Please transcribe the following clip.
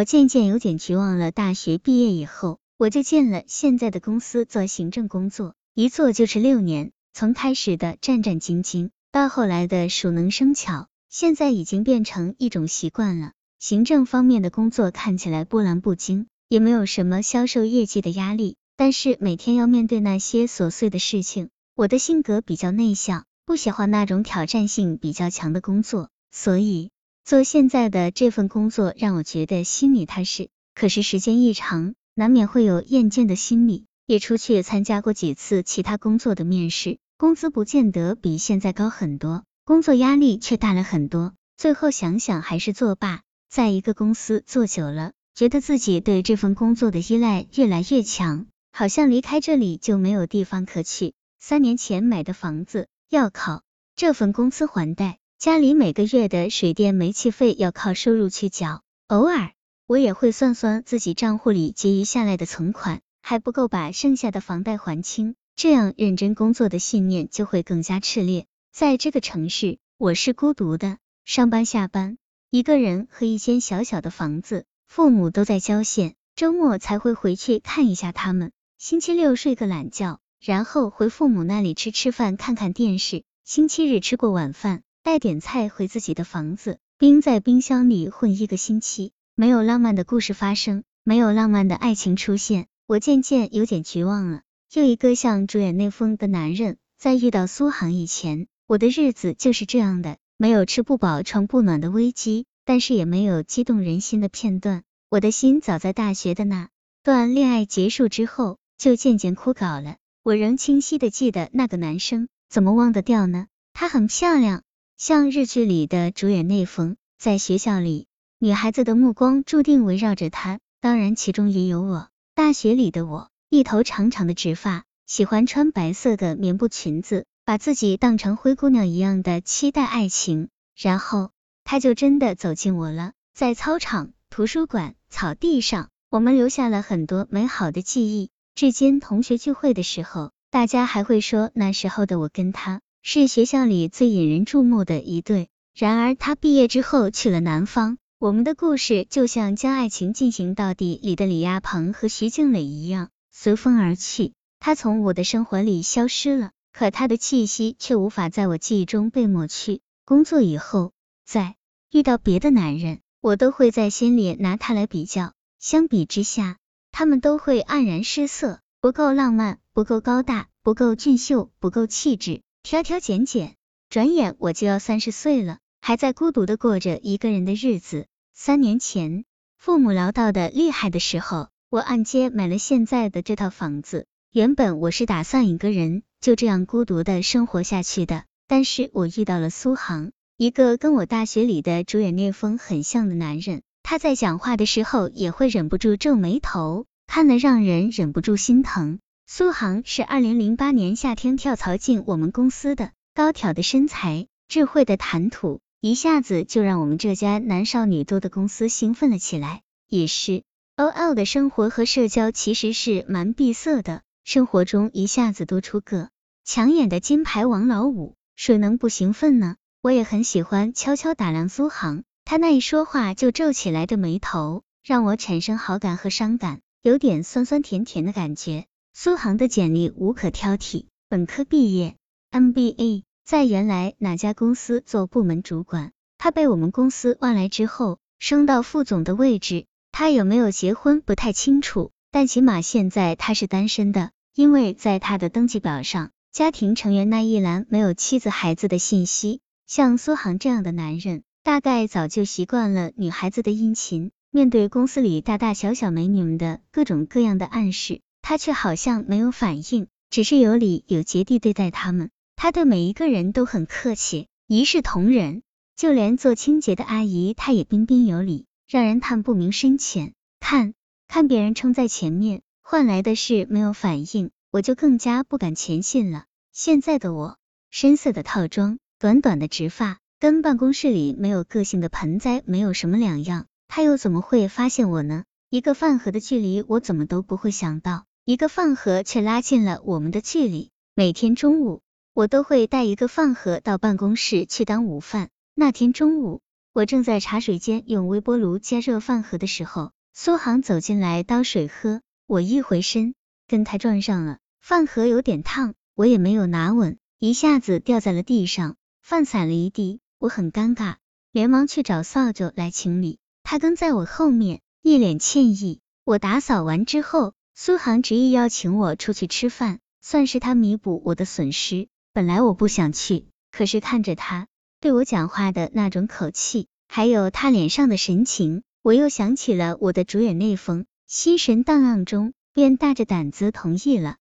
我渐渐有点绝望了。大学毕业以后，我就进了现在的公司做行政工作，一做就是六年。从开始的战战兢兢，到后来的熟能生巧，现在已经变成一种习惯了。行政方面的工作看起来波澜不惊，也没有什么销售业绩的压力，但是每天要面对那些琐碎的事情。我的性格比较内向，不喜欢那种挑战性比较强的工作，所以做现在的这份工作让我觉得心里踏实。可是时间一长，难免会有厌倦的心理。也出去参加过几次其他工作的面试，工资不见得比现在高很多，工作压力却大了很多。最后想想还是作罢。在一个公司做久了，觉得自己对这份工作的依赖越来越强，好像离开这里就没有地方可去。三年前买的房子要靠这份工资还贷，家里每个月的水电煤气费要靠收入去缴。偶尔我也会算算自己账户里结余下来的存款，还不够把剩下的房贷还清，这样认真工作的信念就会更加炽烈。在这个城市，我是孤独的，上班下班一个人和一间小小的房子，父母都在郊县，周末才会回去看一下他们，星期六睡个懒觉。然后回父母那里吃吃饭，看看电视。星期日吃过晚饭，带点菜回自己的房子，冰在冰箱里混一个星期。没有浪漫的故事发生，没有浪漫的爱情出现，我渐渐有点绝望了。又一个像主演那封的男人，在遇到苏杭以前，我的日子就是这样的，没有吃不饱穿不暖的危机，但是也没有激动人心的片段。我的心早在大学的那段恋爱结束之后，就渐渐枯槁了。我仍清晰的记得那个男生，怎么忘得掉呢？他很漂亮，像日剧里的主演内丰。在学校里，女孩子的目光注定围绕着他，当然其中也有我。大学里的我，一头长长的直发，喜欢穿白色的棉布裙子，把自己当成灰姑娘一样的期待爱情。然后他就真的走进我了，在操场、图书馆、草地上，我们留下了很多美好的记忆。至今，同学聚会的时候，大家还会说那时候的我跟他是学校里最引人注目的一对。然而，他毕业之后去了南方，我们的故事就像《将爱情进行到底》里的李亚鹏和徐静蕾一样，随风而去。他从我的生活里消失了，可他的气息却无法在我记忆中被抹去。工作以后，在遇到别的男人，我都会在心里拿他来比较。相比之下，他们都会黯然失色，不够浪漫，不够高大，不够俊秀，不够气质，挑挑拣拣。转眼我就要三十岁了，还在孤独的过着一个人的日子。三年前，父母唠叨的厉害的时候，我按揭买了现在的这套房子。原本我是打算一个人就这样孤独的生活下去的，但是我遇到了苏杭，一个跟我大学里的主演聂风很像的男人。他在讲话的时候也会忍不住皱眉头，看了让人忍不住心疼。苏杭是二零零八年夏天跳槽进我们公司的，高挑的身材，智慧的谈吐，一下子就让我们这家男少女多的公司兴奋了起来。也是，OL 的生活和社交其实是蛮闭塞的，生活中一下子多出个抢眼的金牌王老五，谁能不兴奋呢？我也很喜欢悄悄打量苏杭。他那一说话就皱起来的眉头，让我产生好感和伤感，有点酸酸甜甜的感觉。苏杭的简历无可挑剔，本科毕业，MBA，在原来哪家公司做部门主管。他被我们公司挖来之后，升到副总的位置。他有没有结婚不太清楚，但起码现在他是单身的，因为在他的登记表上，家庭成员那一栏没有妻子孩子的信息。像苏杭这样的男人。大概早就习惯了女孩子的殷勤，面对公司里大大小小美女们的各种各样的暗示，他却好像没有反应，只是有礼有节地对待他们。他对每一个人都很客气，一视同仁，就连做清洁的阿姨，他也彬彬有礼，让人看不明深浅。看，看别人冲在前面，换来的是没有反应，我就更加不敢前进了。现在的我，深色的套装，短短的直发。跟办公室里没有个性的盆栽没有什么两样，他又怎么会发现我呢？一个饭盒的距离，我怎么都不会想到，一个饭盒却拉近了我们的距离。每天中午，我都会带一个饭盒到办公室去当午饭。那天中午，我正在茶水间用微波炉加热饭盒的时候，苏杭走进来倒水喝，我一回身跟他撞上了，饭盒有点烫，我也没有拿稳，一下子掉在了地上，饭洒了一地，我很尴尬，连忙去找扫帚来清理，他跟在我后面，一脸歉意。我打扫完之后，苏杭执意要请我出去吃饭，算是他弥补我的损失。本来我不想去，可是看着他。对我讲话的那种口气，还有他脸上的神情，我又想起了我的主演那封，心神荡漾中，便大着胆子同意了。